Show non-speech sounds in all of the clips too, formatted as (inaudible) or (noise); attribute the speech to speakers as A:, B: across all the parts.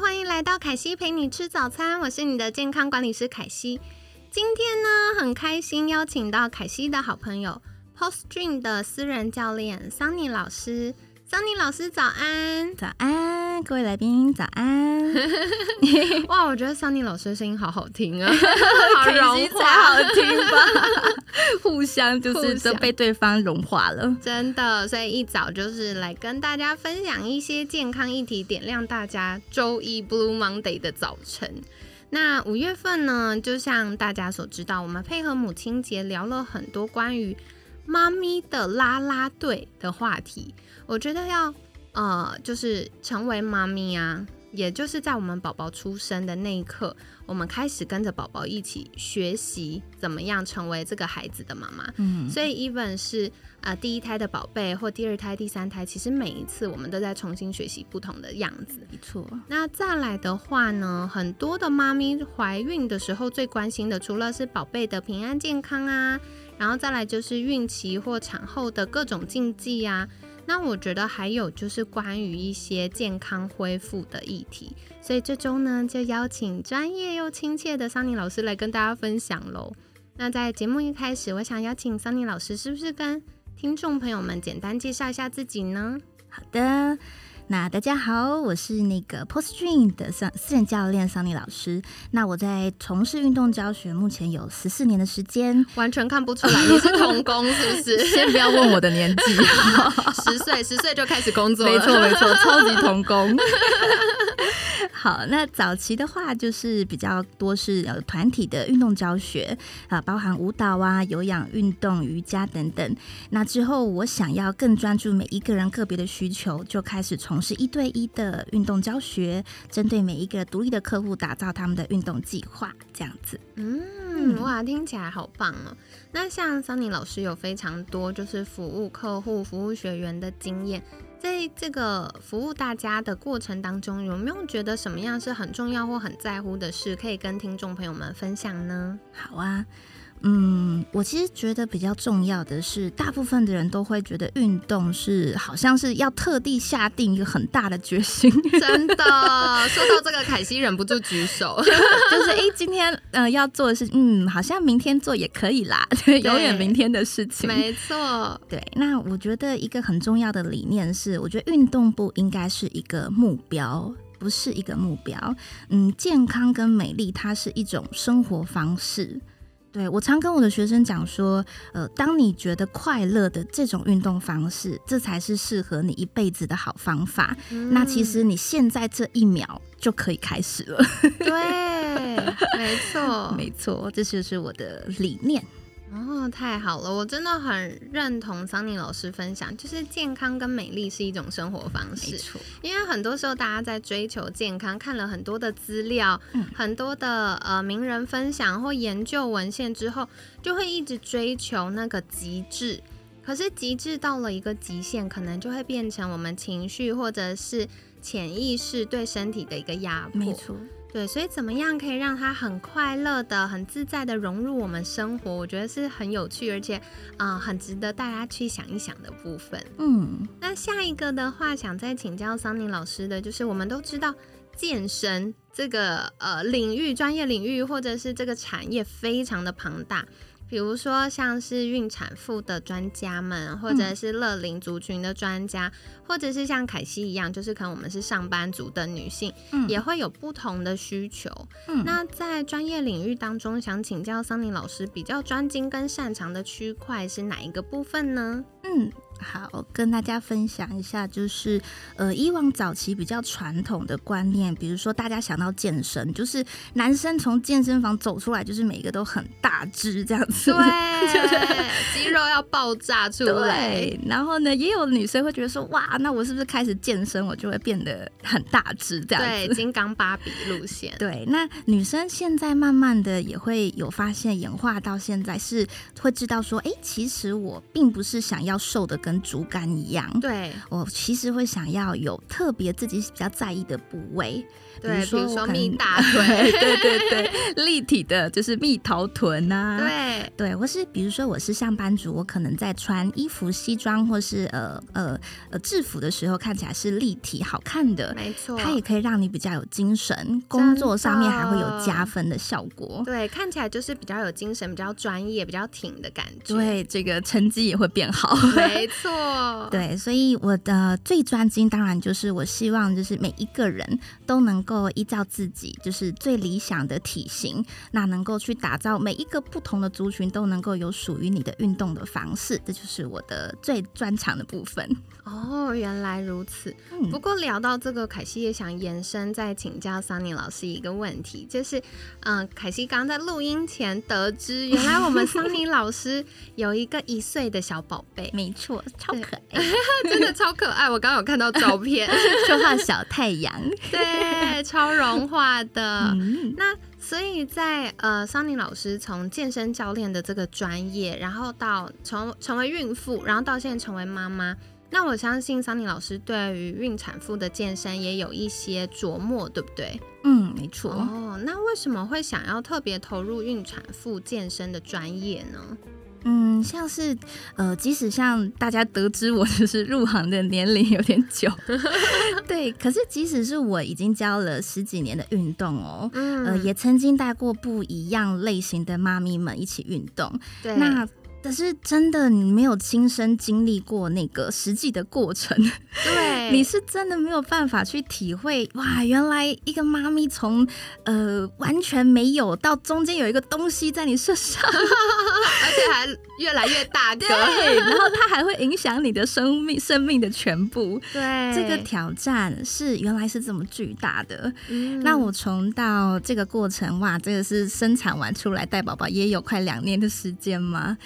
A: 欢迎来到凯西陪你吃早餐，我是你的健康管理师凯西。今天呢，很开心邀请到凯西的好朋友 Post Dream 的私人教练 Sunny 老师。Sunny 老师早安，
B: 早安，各位来宾早安。(laughs)
A: 哇，我觉得 Sunny 老师的声音好好听啊，(laughs)
B: 好
A: 融
B: 化，好听吧？(laughs) 互相就是都被对方融化了，
A: 真的。所以一早就是来跟大家分享一些健康议题，点亮大家周一 Blue Monday 的早晨。那五月份呢，就像大家所知道，我们配合母亲节聊了很多关于妈咪的啦啦队的话题。我觉得要呃，就是成为妈咪啊，也就是在我们宝宝出生的那一刻，我们开始跟着宝宝一起学习怎么样成为这个孩子的妈妈。嗯，所以 even 是啊第一胎的宝贝或第二胎、第三胎，其实每一次我们都在重新学习不同的样子。
B: 没错。
A: 那再来的话呢，很多的妈咪怀孕的时候最关心的，除了是宝贝的平安健康啊，然后再来就是孕期或产后的各种禁忌啊。那我觉得还有就是关于一些健康恢复的议题，所以这周呢就邀请专业又亲切的桑尼老师来跟大家分享喽。那在节目一开始，我想邀请桑尼老师，是不是跟听众朋友们简单介绍一下自己呢？
B: 好的。那大家好，我是那个 Post Dream 的桑私人教练桑尼老师。那我在从事运动教学，目前有十四年的时间，
A: 完全看不出来 (laughs) 你是童工，是不是？
B: 先不要问我的年纪，(laughs)
A: 十岁十岁就开始工作，
B: 没错没错，超级童工。(laughs) 好，那早期的话就是比较多是呃团体的运动教学啊，包含舞蹈啊、有氧运动、瑜伽等等。那之后我想要更专注每一个人个别的需求，就开始从事一对一的运动教学，针对每一个独立的客户打造他们的运动计划，这样子。
A: 嗯，哇，听起来好棒哦。那像桑尼老师有非常多就是服务客户、服务学员的经验。在这个服务大家的过程当中，有没有觉得什么样是很重要或很在乎的事，可以跟听众朋友们分享呢？
B: 好啊。嗯，我其实觉得比较重要的是，大部分的人都会觉得运动是好像是要特地下定一个很大的决心。(laughs)
A: 真的，说到这个，凯西忍不住举手，(laughs)
B: 就是哎，今天呃要做的事，嗯，好像明天做也可以啦，(laughs) 永远明天的事情。
A: 没错，
B: 对。那我觉得一个很重要的理念是，我觉得运动不应该是一个目标，不是一个目标。嗯，健康跟美丽，它是一种生活方式。对我常跟我的学生讲说，呃，当你觉得快乐的这种运动方式，这才是适合你一辈子的好方法。那其实你现在这一秒就可以开始了。
A: 对，没错，(laughs)
B: 没错，这就是我的理念。
A: 哦，太好了！我真的很认同桑尼老师分享，就是健康跟美丽是一种生活方式。
B: 没错，
A: 因为很多时候大家在追求健康，看了很多的资料，很多的呃名人分享或研究文献之后，就会一直追求那个极致。可是极致到了一个极限，可能就会变成我们情绪或者是潜意识对身体的一个压迫。
B: 没错。
A: 对，所以怎么样可以让他很快乐的、很自在的融入我们生活？我觉得是很有趣，而且啊，很值得大家去想一想的部分。嗯，那下一个的话，想再请教桑尼老师的，就是我们都知道健身这个呃领域、专业领域或者是这个产业非常的庞大。比如说，像是孕产妇的专家们，或者是乐龄族群的专家，或者是像凯西一样，就是可能我们是上班族的女性，也会有不同的需求。那在专业领域当中，想请教桑尼老师，比较专精跟擅长的区块是哪一个部分呢？
B: 嗯。好，跟大家分享一下，就是呃，以往早期比较传统的观念，比如说大家想到健身，就是男生从健身房走出来，就是每个都很大只这样子，
A: 对，(laughs) 肌肉要爆炸出来。
B: 对，然后呢，也有女生会觉得说，哇，那我是不是开始健身，我就会变得很大只这样子？
A: 对，金刚芭比路线。
B: 对，那女生现在慢慢的也会有发现，演化到现在是会知道说，哎，其实我并不是想要瘦的跟竹竿一样，
A: 对
B: 我其实会想要有特别自己比较在意的部位。
A: 对，
B: 比如说
A: 蜜大 (laughs) 腿，
B: 对对对，立体的就是蜜桃臀啊，
A: 对
B: 对，或是比如说我是上班族，我可能在穿衣服、西装或是呃呃呃制服的时候，看起来是立体好看的，
A: 没错，
B: 它也可以让你比较有精神，工作上面还会有加分的效果。
A: 对，看起来就是比较有精神、比较专业、比较挺的感觉。
B: 对，这个成绩也会变好。
A: 没 (laughs) 错，
B: 对，所以我的最专精当然就是我希望就是每一个人都能。够依照自己就是最理想的体型，那能够去打造每一个不同的族群都能够有属于你的运动的方式，这就是我的最专长的部分。
A: 哦，原来如此。不过聊到这个，凯西也想延伸再请教桑尼老师一个问题，就是，嗯，凯西刚在录音前得知，原来我们 (laughs) 桑尼老师有一个一岁的小宝贝，
B: 没错，超可爱，(laughs)
A: 真的超可爱。我刚刚有看到照片，(laughs)
B: 就画小太阳，(laughs)
A: 对。超融化的，那所以在呃，桑尼老师从健身教练的这个专业，然后到成成为孕妇，然后到现在成为妈妈，那我相信桑尼老师对于孕产妇的健身也有一些琢磨，对不对？
B: 嗯，没错。
A: 哦，那为什么会想要特别投入孕产妇健身的专业呢？
B: 嗯，像是呃，即使像大家得知我就是入行的年龄有点久，(laughs) 对，可是即使是我已经教了十几年的运动哦，呃，也曾经带过不一样类型的妈咪们一起运动，
A: 对，
B: 那。可是真的，你没有亲身经历过那个实际的过程，
A: 对，(laughs)
B: 你是真的没有办法去体会。哇，原来一个妈咪从呃完全没有到中间有一个东西在你身上，(laughs)
A: 而且还越来越大个，
B: 然后它还会影响你的生命生命的全部。
A: 对，
B: 这个挑战是原来是这么巨大的。那我从到这个过程，哇，这个是生产完出来带宝宝也有快两年的时间吗？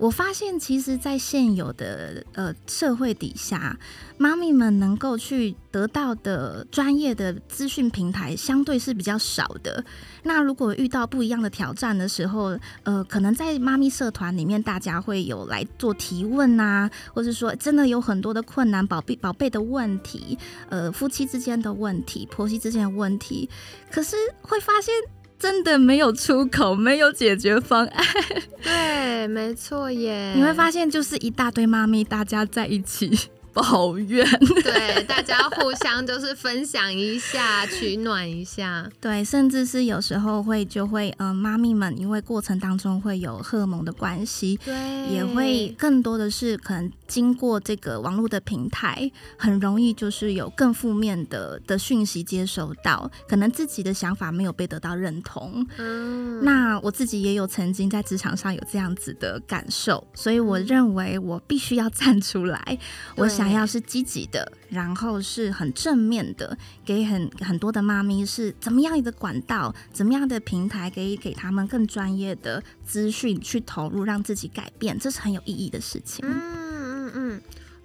B: 我发现，其实，在现有的呃社会底下，妈咪们能够去得到的专业的资讯平台，相对是比较少的。那如果遇到不一样的挑战的时候，呃，可能在妈咪社团里面，大家会有来做提问啊，或是说真的有很多的困难，宝贝宝贝的问题，呃，夫妻之间的问题，婆媳之间的问题，可是会发现。真的没有出口，没有解决方案。
A: 对，没错耶。
B: 你会发现，就是一大堆妈咪，大家在一起。抱怨，
A: 对，大家互相就是分享一下，(laughs) 取暖一下，
B: 对，甚至是有时候会就会，嗯，妈咪们因为过程当中会有荷尔蒙的关系，
A: 对，
B: 也会更多的是可能经过这个网络的平台，很容易就是有更负面的的讯息接收到，可能自己的想法没有被得到认同。嗯，那我自己也有曾经在职场上有这样子的感受，所以我认为我必须要站出来，我想。要是积极的，然后是很正面的，给很很多的妈咪是怎么样一个管道，怎么样的平台，可以给他们更专业的资讯去投入，让自己改变，这是很有意义的事情。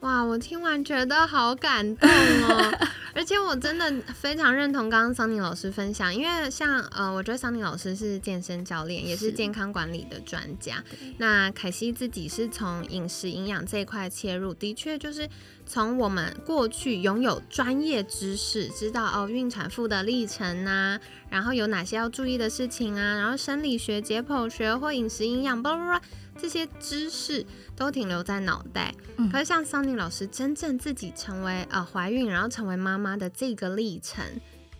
A: 哇，我听完觉得好感动哦！(laughs) 而且我真的非常认同刚刚桑尼老师分享，因为像呃，我觉得桑尼老师是健身教练，也是健康管理的专家。那凯西自己是从饮食营养这一块切入，的确就是从我们过去拥有专业知识，知道哦孕产妇的历程啊，然后有哪些要注意的事情啊，然后生理学、解剖学或饮食营养，巴拉巴拉。这些知识都停留在脑袋，可是像桑尼老师真正自己成为呃怀孕，然后成为妈妈的这个历程，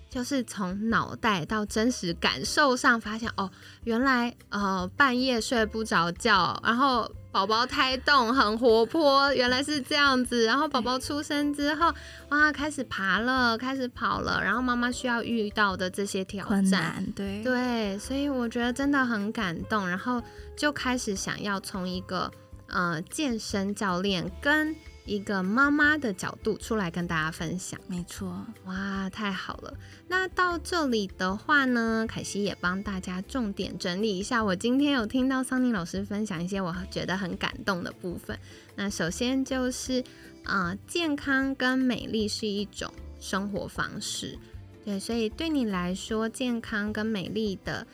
A: 就是从脑袋到真实感受上发现，哦，原来呃半夜睡不着觉，然后。宝宝胎动很活泼，原来是这样子。然后宝宝出生之后，哇，开始爬了，开始跑了。然后妈妈需要遇到的这些挑战，
B: 对
A: 对，所以我觉得真的很感动。然后就开始想要从一个呃健身教练跟一个妈妈的角度出来跟大家分享。
B: 没错，
A: 哇，太好了！那到这里的话呢，凯西也帮大家重点整理一下。我今天有听到桑尼老师分享一些我觉得很感动的部分。那首先就是，啊，健康跟美丽是一种生活方式。对，所以对你来说，健康跟美丽的。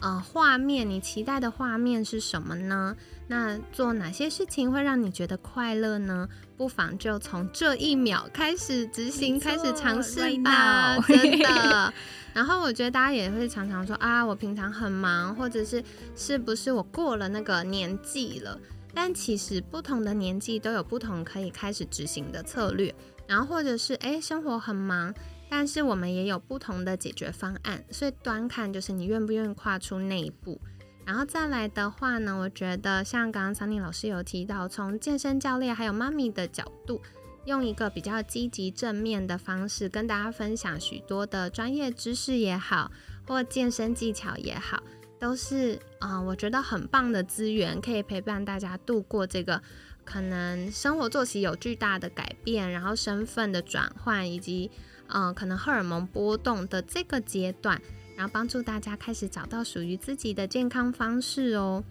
A: 呃，画面，你期待的画面是什么呢？那做哪些事情会让你觉得快乐呢？不妨就从这一秒开始执行，开始尝试吧，真的。(laughs) 然后我觉得大家也会常常说啊，我平常很忙，或者是是不是我过了那个年纪了？但其实不同的年纪都有不同可以开始执行的策略。然后或者是哎，生活很忙。但是我们也有不同的解决方案，所以端看就是你愿不愿意跨出那一步。然后再来的话呢，我觉得像刚刚桑尼老师有提到，从健身教练还有妈咪的角度，用一个比较积极正面的方式跟大家分享许多的专业知识也好，或健身技巧也好，都是啊，我觉得很棒的资源，可以陪伴大家度过这个可能生活作息有巨大的改变，然后身份的转换以及。嗯，可能荷尔蒙波动的这个阶段，然后帮助大家开始找到属于自己的健康方式哦。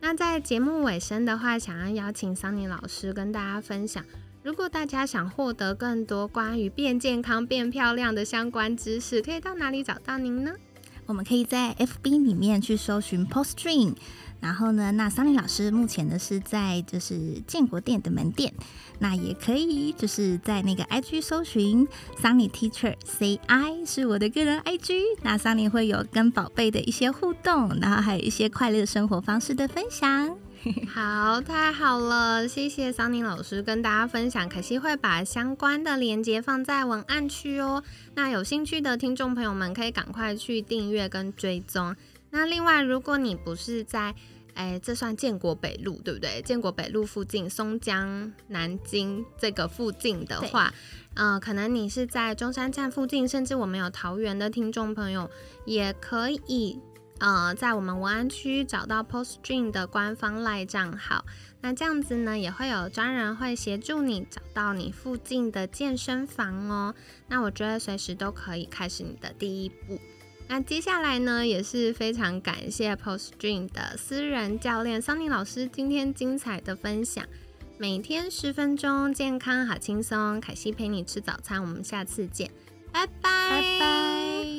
A: 那在节目尾声的话，想要邀请桑尼老师跟大家分享，如果大家想获得更多关于变健康、变漂亮的相关知识，可以到哪里找到您呢？
B: 我们可以在 FB 里面去搜寻 Post Dream。然后呢，那桑林老师目前呢是在就是建国店的门店，那也可以就是在那个 IG 搜寻 Sunny Teacher C I 是我的个人 IG，那桑林会有跟宝贝的一些互动，然后还有一些快乐生活方式的分享。(laughs)
A: 好，太好了，谢谢桑尼老师跟大家分享，可惜会把相关的链接放在文案区哦。那有兴趣的听众朋友们可以赶快去订阅跟追踪。那另外，如果你不是在，哎，这算建国北路对不对？建国北路附近，松江南京这个附近的话，嗯，可能你是在中山站附近，甚至我们有桃园的听众朋友，也可以，呃，在我们文安区找到 Post Dream 的官方赖账号。那这样子呢，也会有专人会协助你找到你附近的健身房哦。那我觉得随时都可以开始你的第一步。那接下来呢，也是非常感谢 Post Dream 的私人教练 Sunny 老师今天精彩的分享。每天十分钟，健康好轻松。凯西陪你吃早餐，我们下次见，拜拜，
B: 拜拜。